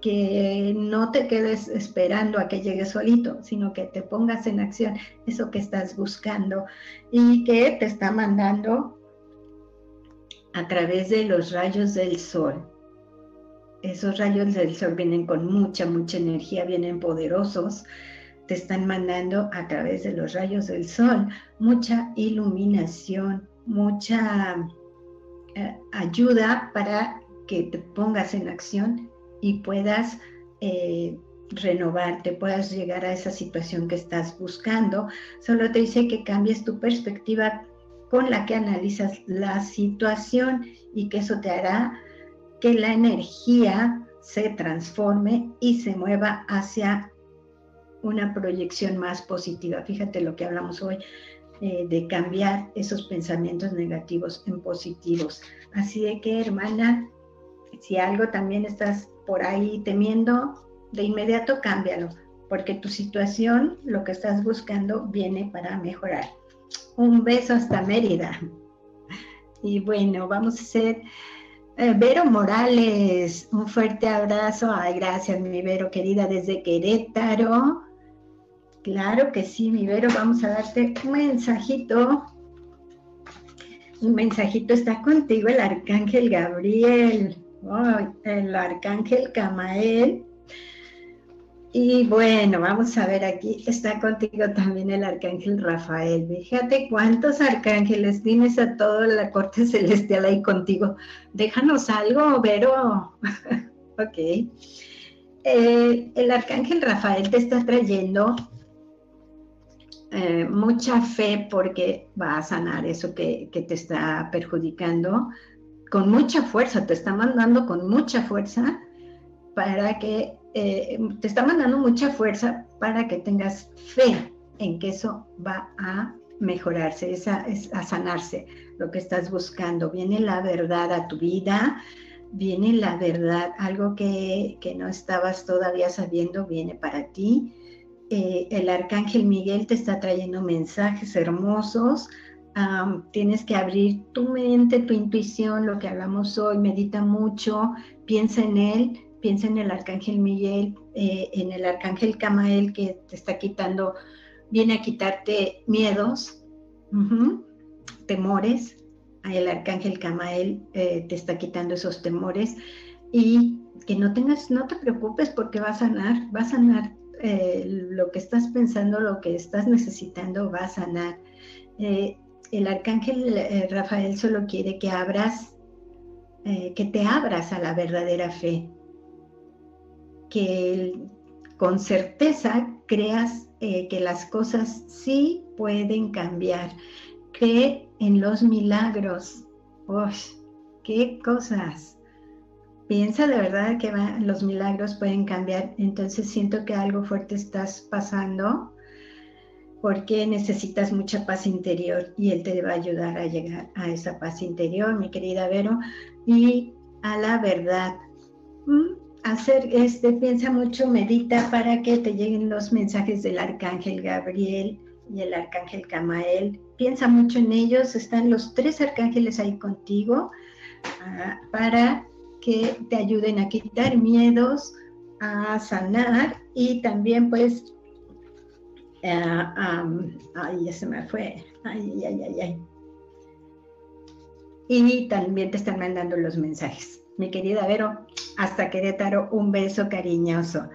[SPEAKER 1] que no te quedes esperando a que llegue solito, sino que te pongas en acción eso que estás buscando y que te está mandando a través de los rayos del sol esos rayos del sol vienen con mucha, mucha energía, vienen poderosos, te están mandando a través de los rayos del sol mucha iluminación, mucha eh, ayuda para que te pongas en acción y puedas eh, renovarte, puedas llegar a esa situación que estás buscando. Solo te dice que cambies tu perspectiva con la que analizas la situación y que eso te hará que la energía se transforme y se mueva hacia una proyección más positiva. Fíjate lo que hablamos hoy, eh, de cambiar esos pensamientos negativos en positivos. Así de que, hermana, si algo también estás por ahí temiendo, de inmediato cámbialo, porque tu situación, lo que estás buscando, viene para mejorar. Un beso hasta Mérida. Y bueno, vamos a hacer eh, Vero Morales, un fuerte abrazo. Ay, gracias, mi Vero querida, desde Querétaro. Claro que sí, mi Vero, vamos a darte un mensajito. Un mensajito está contigo el arcángel Gabriel, el arcángel Camael y bueno, vamos a ver aquí, está contigo también el arcángel Rafael. Fíjate cuántos arcángeles tienes a toda la corte celestial ahí contigo. Déjanos algo, Vero. ok. eh, el arcángel Rafael te está trayendo eh, mucha fe porque va a sanar eso que, te está perjudicando con mucha fuerza, te está mandando con mucha fuerza para que, eh, te está mandando mucha fuerza para que tengas fe en que eso va a mejorarse, a sanarse, lo que estás buscando. Viene la verdad a tu vida, viene la verdad, algo que, no estabas todavía sabiendo viene para ti. Eh, el arcángel Miguel te está trayendo mensajes hermosos. tienes que abrir tu mente, tu intuición, lo que hablamos hoy, medita mucho, piensa en él, piensa en el arcángel Miguel, eh, en el arcángel Camael que te está quitando, viene a quitarte miedos, temores, el arcángel Camael eh, te está quitando esos temores. Y que no tengas, no te preocupes porque va a sanar, va a sanar eh, lo que estás pensando, lo que estás necesitando, va a sanar. El arcángel Rafael solo quiere que abras, que te abras a la verdadera fe, que con certeza creas que las cosas sí pueden cambiar, que en los milagros. Uy, qué cosas. Piensa de verdad que los milagros pueden cambiar. Entonces siento que algo fuerte estás pasando porque necesitas mucha paz interior y Él te va a ayudar a llegar a esa paz interior, mi querida Vero, y a la verdad. Mm, hacer este, piensa mucho, medita para que te lleguen los mensajes del arcángel Gabriel y el arcángel Camael piensa mucho en ellos, están los tres arcángeles ahí contigo ah, para que te ayuden a quitar miedos, a sanar y también pues, ah, ay, ya se me fue, ay, ay, ay, ay. Y también te están mandando los mensajes. Mi querida Vero, hasta Querétaro, un beso cariñoso.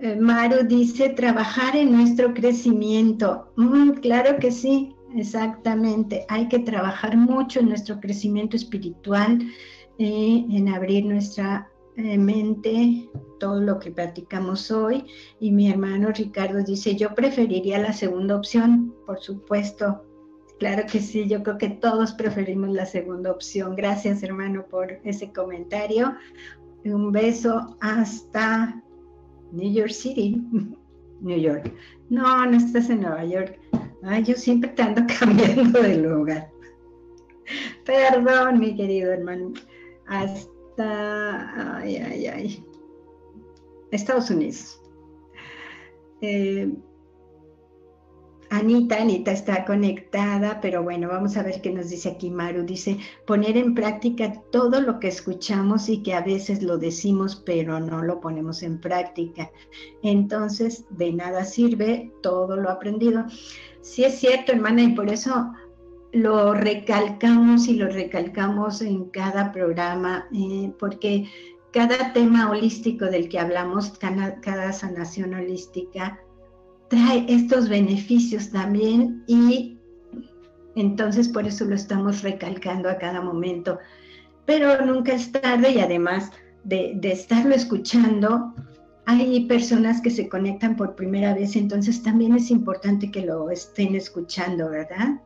[SPEAKER 1] Eh, Maru dice, trabajar en nuestro crecimiento. Claro que sí, exactamente. Hay que trabajar mucho en nuestro crecimiento espiritual, eh, en abrir nuestra eh, mente, todo lo que platicamos hoy. Y mi hermano Ricardo dice, yo preferiría la segunda opción, por supuesto. Claro que sí, yo creo que todos preferimos la segunda opción. Gracias hermano por ese comentario. Un beso hasta New York City, New York. No, no estás en Nueva York. Ay, yo siempre te ando cambiando de lugar. Perdón, mi querido hermano. Hasta, ay, ay, ay. Estados Unidos. Eh, Anita, Anita está conectada, pero bueno, vamos a ver qué nos dice aquí Maru. Dice, poner en práctica todo lo que escuchamos y que a veces lo decimos, pero no lo ponemos en práctica. Entonces, de nada sirve todo lo aprendido. Sí es cierto, hermana, y por eso lo recalcamos y lo recalcamos en cada programa, eh, porque cada tema holístico del que hablamos, cada sanación holística, trae estos beneficios también y entonces por eso lo estamos recalcando a cada momento. Pero nunca es tarde y además de, estarlo escuchando, hay personas que se conectan por primera vez, entonces también es importante que lo estén escuchando, ¿verdad?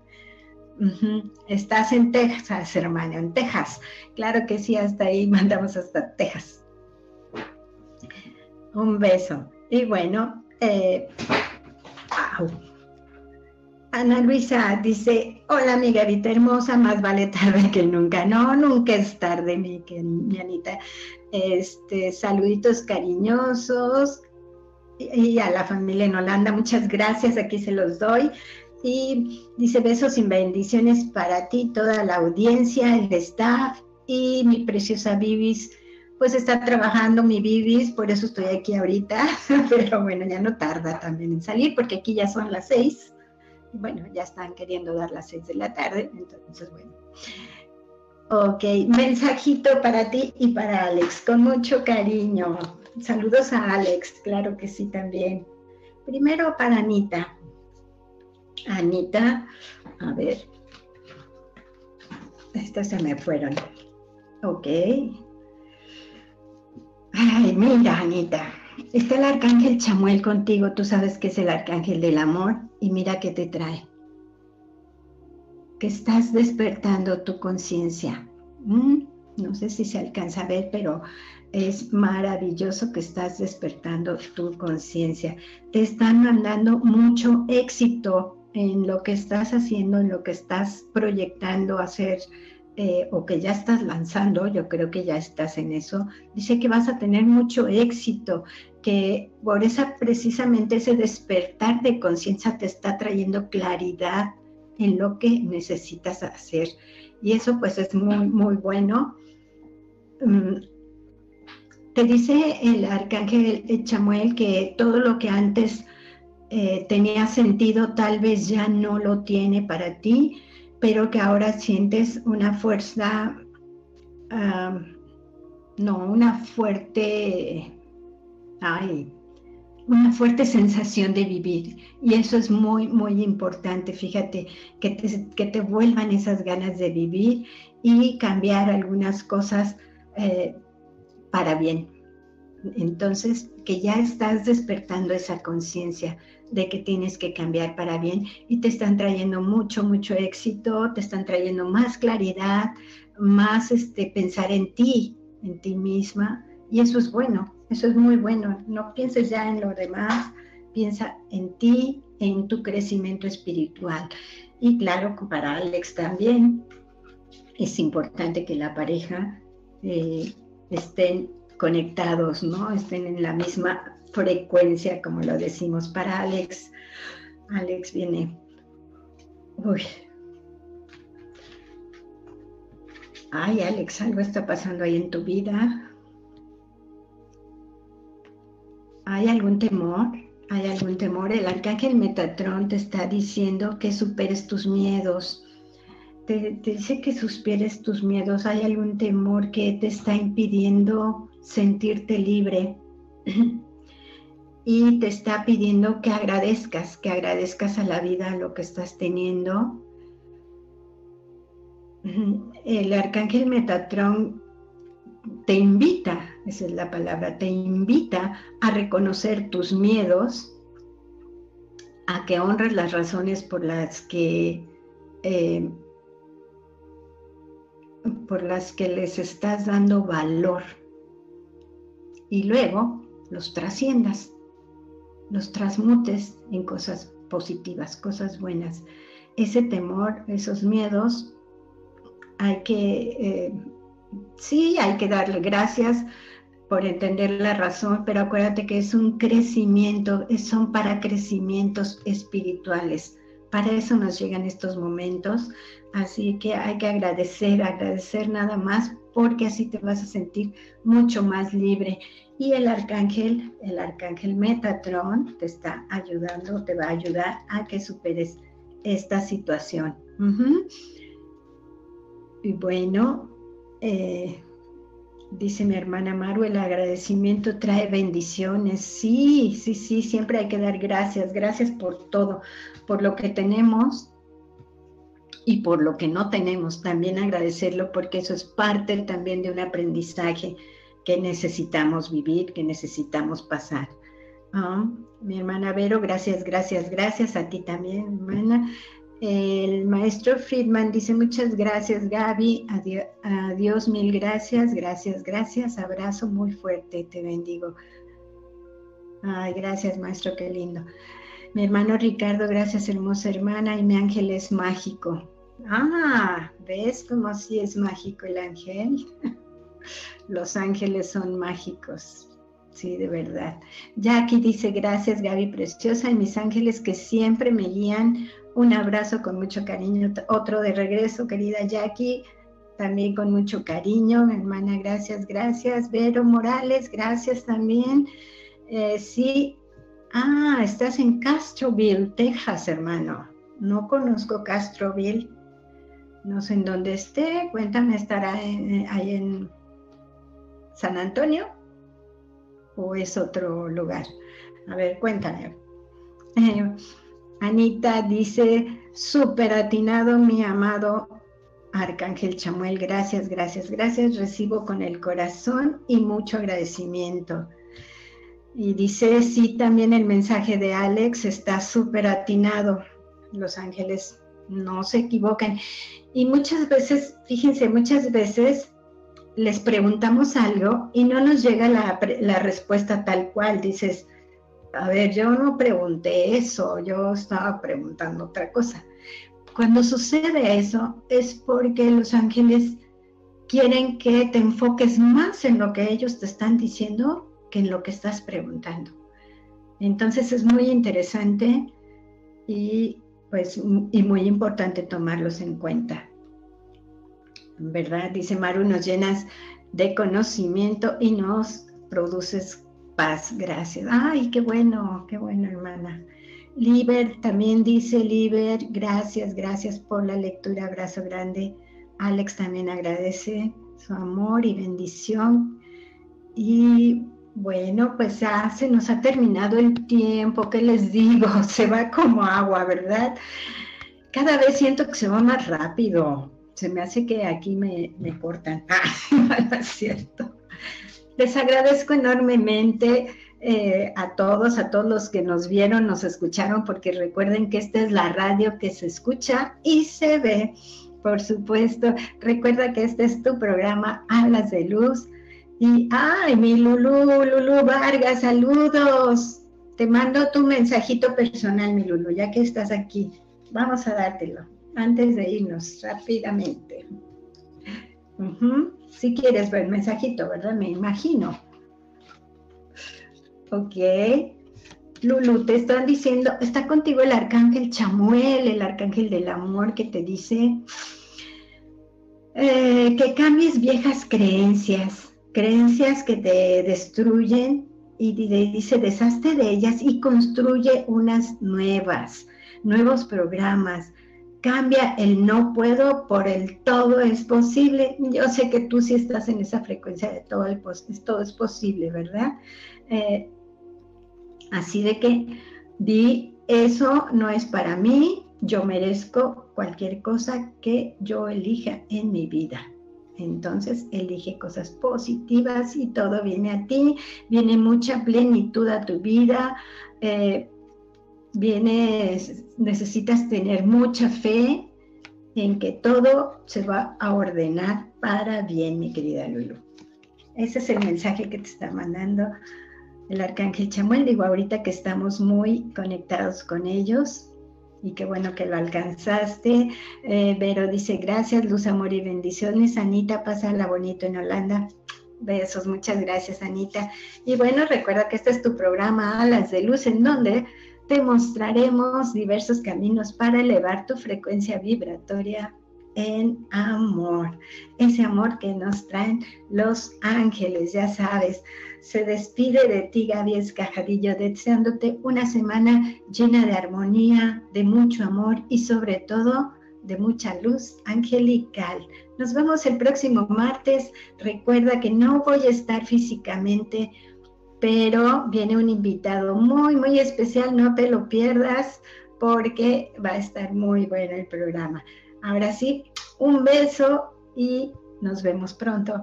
[SPEAKER 1] Estás en Texas, hermano, en Texas. Claro que sí, hasta ahí mandamos hasta Texas. Un beso. Y bueno, eh, Ana Luisa dice, hola mi gavita hermosa, más vale tarde que nunca. No, nunca es tarde, mi, mi Anita. Este, saluditos cariñosos y a la familia en Holanda, muchas gracias, aquí se los doy. Y dice besos y bendiciones para ti, toda la audiencia, el staff y mi preciosa Vivis pues está trabajando mi bibis, por eso estoy aquí ahorita, pero bueno, ya no tarda también en salir, porque aquí ya son las seis, bueno, ya están queriendo dar las seis de la tarde, entonces bueno. Ok, mensajito para ti y para Alex, con mucho cariño. Saludos a Alex, claro que sí también. Primero para Anita. Anita, a ver. Estas se me fueron. Ok, Ay, mira, Anita, está el arcángel Chamuel contigo, tú sabes que es el arcángel del amor y mira qué te trae. Que estás despertando tu conciencia. Mm, no sé si se alcanza a ver, pero es maravilloso que estás despertando tu conciencia. Te están mandando mucho éxito en lo que estás haciendo, en lo que estás proyectando hacer eh, o que ya estás lanzando, yo creo que ya estás en eso, dice que vas a tener mucho éxito, que por esa precisamente ese despertar de conciencia te está trayendo claridad en lo que necesitas hacer. Y eso pues es muy, muy bueno. Mm, te dice el arcángel Chamuel que todo lo que antes eh, tenía sentido tal vez ya no lo tiene para ti, pero que ahora sientes una fuerza, no, una fuerte, ay, una fuerte sensación de vivir. Y eso es muy, muy importante. Fíjate, que te, que te vuelvan esas ganas de vivir y cambiar algunas cosas eh, para bien. Entonces, que ya estás despertando esa conciencia de que tienes que cambiar para bien y te están trayendo mucho, mucho éxito, te están trayendo más claridad, más este, pensar en ti, en ti misma, y eso es bueno, eso es muy bueno. No pienses ya en lo demás, piensa en ti, en tu crecimiento espiritual. Y claro, para Alex también es importante que la pareja eh, estén conectados, ¿no? Estén en la misma frecuencia, como lo decimos para Alex. Alex viene. Uy. Ay, Alex, algo está pasando ahí en tu vida. ¿Hay algún temor? ¿Hay algún temor? El arcángel Metatrón te está diciendo que superes tus miedos. Te, dice que suspires tus miedos. ¿Hay algún temor que te está impidiendo sentirte libre? y te está pidiendo que agradezcas, que agradezcas a la vida lo que estás teniendo. El arcángel Metatrón te invita, esa es la palabra, te invita a reconocer tus miedos, a que honres las razones por las que eh, por las que les estás dando valor y luego los trasciendas los transmutes en cosas positivas, cosas buenas. Ese temor, esos miedos, hay que, eh, sí, hay que darle gracias por entender la razón, pero acuérdate que es un crecimiento, son para crecimientos espirituales. Para eso nos llegan estos momentos, así que hay que agradecer, agradecer nada más, porque así te vas a sentir mucho más libre. Y el arcángel, el arcángel Metatron, te está ayudando, te va a ayudar a que superes esta situación. Y bueno, eh, dice mi hermana Maru, el agradecimiento trae bendiciones. Sí, sí, sí, siempre hay que dar gracias. Gracias por todo, por lo que tenemos y por lo que no tenemos. También agradecerlo porque eso es parte también de un aprendizaje que necesitamos vivir, que necesitamos pasar. Ah, mi hermana Vero, gracias, gracias, gracias a ti también, hermana. El maestro Friedman dice muchas gracias, Gaby. Adiós, adiós, mil gracias, gracias, gracias. Abrazo muy fuerte, te bendigo. Ay, gracias, maestro, qué lindo. Mi hermano Ricardo, gracias, hermosa hermana. Y mi ángel es mágico. Ah, ¿ves cómo sí es mágico el ángel? Los ángeles son mágicos. Sí, de verdad. Jackie dice, gracias Gaby Preciosa y mis ángeles que siempre me guían. Un abrazo con mucho cariño. Otro de regreso, querida Jackie. También con mucho cariño. Hermana, gracias, gracias. Vero Morales, gracias también. Eh, sí. Ah, estás en Castroville, Texas, hermano. No conozco Castroville. No sé en dónde esté. Cuéntame, estará ahí en San Antonio o es otro lugar? A ver, cuéntame. Eh, Anita dice, súper atinado mi amado Arcángel Chamuel, gracias, gracias, gracias. Recibo con el corazón y mucho agradecimiento. Y dice, sí, también el mensaje de Alex está súper atinado. Los ángeles no se equivocan. Y muchas veces, fíjense, muchas veces les preguntamos algo y no nos llega la, respuesta tal cual. Dices, a ver, yo no pregunté eso, yo estaba preguntando otra cosa. Cuando sucede eso es porque los ángeles quieren que te enfoques más en lo que ellos te están diciendo que en lo que estás preguntando. Entonces es muy interesante y pues y muy importante tomarlos en cuenta. ¿Verdad? Dice Maru, nos llenas de conocimiento y nos produces paz. Gracias. Ay, qué bueno, qué bueno, hermana. Liber también dice, Liber, gracias, gracias por la lectura, abrazo grande. Alex también agradece su amor y bendición. Y bueno, pues ya se nos ha terminado el tiempo, ¿qué les digo? Se va como agua, ¿verdad? Cada vez siento que se va más rápido. Se me hace que aquí me, me cortan. Ah, no es cierto. Les agradezco enormemente eh, a todos, a todos los que nos vieron, nos escucharon, porque recuerden que esta es la radio que se escucha y se ve, por supuesto. Recuerda que este es tu programa Hablas de Luz y, ay, mi Lulu, Lulu Vargas, saludos. Te mando tu mensajito personal, mi Lulu, ya que estás aquí. Vamos a dártelo antes de irnos rápidamente. Si quieres ver mensajito, ¿verdad? Me imagino. Ok. Lulu, te están diciendo, está contigo el arcángel Chamuel, el arcángel del amor, que te dice eh, que cambies viejas creencias creencias que te destruyen y dice, deshazte de ellas y construye unas nuevas, nuevos programas. Cambia el no puedo por el todo es posible. Yo sé que tú sí estás en esa frecuencia de todo, el todo es posible, ¿verdad? Eh, así de que di, eso no es para mí, yo merezco cualquier cosa que yo elija en mi vida. Entonces elige cosas positivas y todo viene a ti, viene mucha plenitud a tu vida, eh, necesitas tener mucha fe en que todo se va a ordenar para bien, mi querida Lulu. Ese es el mensaje que te está mandando el arcángel Chamuel. Digo, ahorita que estamos muy conectados con ellos, y qué bueno que lo alcanzaste. Eh, Vero dice, gracias, luz, amor y bendiciones. Anita, la bonito en Holanda. Besos, muchas gracias, Anita. Y bueno, recuerda que este es tu programa Alas de Luz, en donde te mostraremos diversos caminos para elevar tu frecuencia vibratoria en amor, ese amor que nos traen los ángeles, ya sabes. Se despide de ti, Gaby Escajadillo, deseándote una semana llena de armonía, de mucho amor y sobre todo de mucha luz angelical. Nos vemos el próximo martes. Recuerda que no voy a estar físicamente, pero viene un invitado muy, muy especial. No te lo pierdas porque va a estar muy bueno el programa. Ahora sí, un beso y nos vemos pronto.